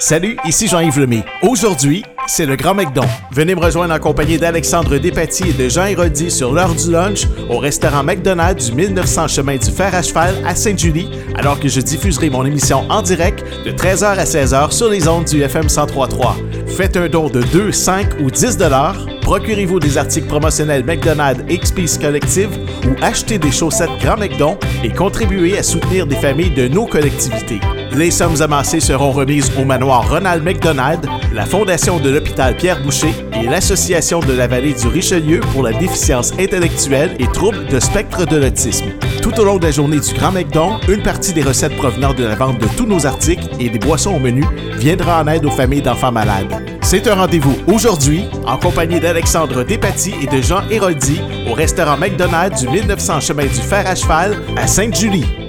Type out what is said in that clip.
Salut, ici Jean-Yves Lemay. Aujourd'hui, c'est le Grand McDon. Venez me rejoindre en compagnie d'Alexandre Despatie et de Jean Héroldi sur l'heure du lunch au restaurant McDonald's du 1900 chemin du Fer à Cheval à Sainte-Julie, alors que je diffuserai mon émission en direct de 13h à 16h sur les ondes du FM 1033. Faites un don de 2, 5 ou 10 dollars. Procurez-vous des articles promotionnels McDonald's XP's Collective ou achetez des chaussettes Grand McDon et contribuez à soutenir des familles de nos collectivités. Les sommes amassées seront remises au manoir Ronald McDonald, la Fondation de l'hôpital Pierre Boucher et l'Association de la vallée du Richelieu pour la déficience intellectuelle et troubles de spectre de l'autisme. Tout au long de la journée du Grand McDon, une partie des recettes provenant de la vente de tous nos articles et des boissons au menu viendra en aide aux familles d'enfants malades. C'est un rendez-vous aujourd'hui en compagnie d'Alexandre Despatie et de Jean Héroldi au restaurant McDonald du 1900 chemin du Fer à Cheval à Sainte-Julie.